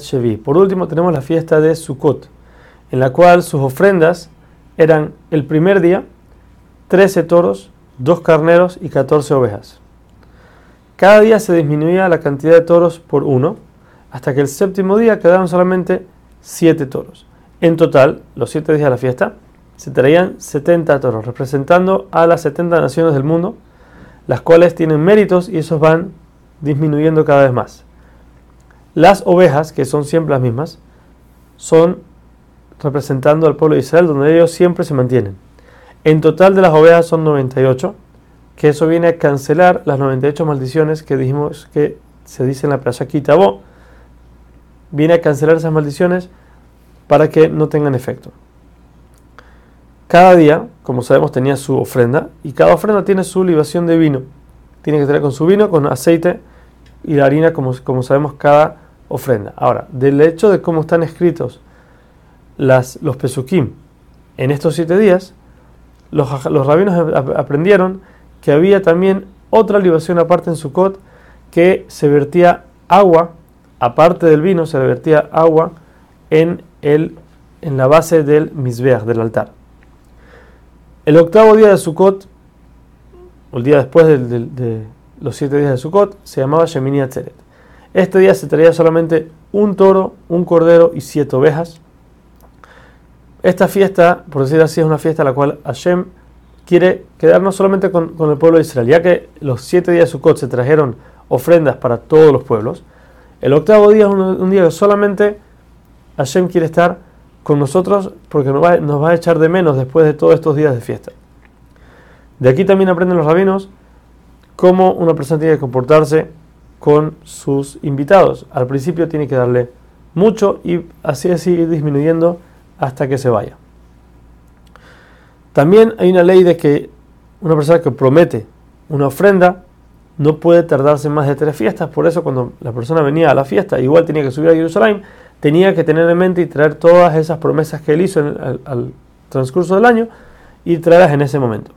Shevi. Por último, tenemos la fiesta de Sukkot, en la cual sus ofrendas eran el primer día 13 toros, 2 carneros y 14 ovejas. Cada día se disminuía la cantidad de toros por uno, hasta que el séptimo día quedaron solamente 7 toros. En total, los 7 días de la fiesta, se traían 70 toros, representando a las 70 naciones del mundo, las cuales tienen méritos y esos van disminuyendo cada vez más. Las ovejas, que son siempre las mismas, son representando al pueblo de Israel, donde ellos siempre se mantienen. En total de las ovejas son 98, que eso viene a cancelar las 98 maldiciones que dijimos que se dice en la playa Kitabó. Viene a cancelar esas maldiciones para que no tengan efecto. Cada día, como sabemos, tenía su ofrenda y cada ofrenda tiene su libación de vino. Tiene que tener con su vino, con aceite y la harina, como, como sabemos, cada ofrenda. Ahora, del hecho de cómo están escritos las, los pesukim en estos siete días, los, rabinos aprendieron que había también otra libación aparte en Sukkot que se vertía agua, aparte del vino, se vertía agua en, el, en la base del misbeach, del altar. El octavo día de Sukkot, el día después de, los siete días de Sukkot, se llamaba Shemini Atzeret. Este día se traía solamente un toro, un cordero y siete ovejas. Esta fiesta, por decir así, es una fiesta a la cual Hashem quiere quedarnos solamente con, el pueblo de Israel, ya que los siete días de Sukkot se trajeron ofrendas para todos los pueblos. El octavo día es un, día que solamente Hashem quiere estar con nosotros porque nos va, nos va a echar de menos después de todos estos días de fiesta. De aquí también aprenden los rabinos cómo una persona tiene que comportarse con sus invitados. Al principio tiene que darle mucho y así así ir disminuyendo hasta que se vaya. También hay una ley de que una persona que promete una ofrenda no puede tardarse más de tres fiestas. Por eso cuando la persona venía a la fiesta, igual tenía que subir a Jerusalén, tenía que tener en mente y traer todas esas promesas que él hizo al transcurso del año y traerlas en ese momento.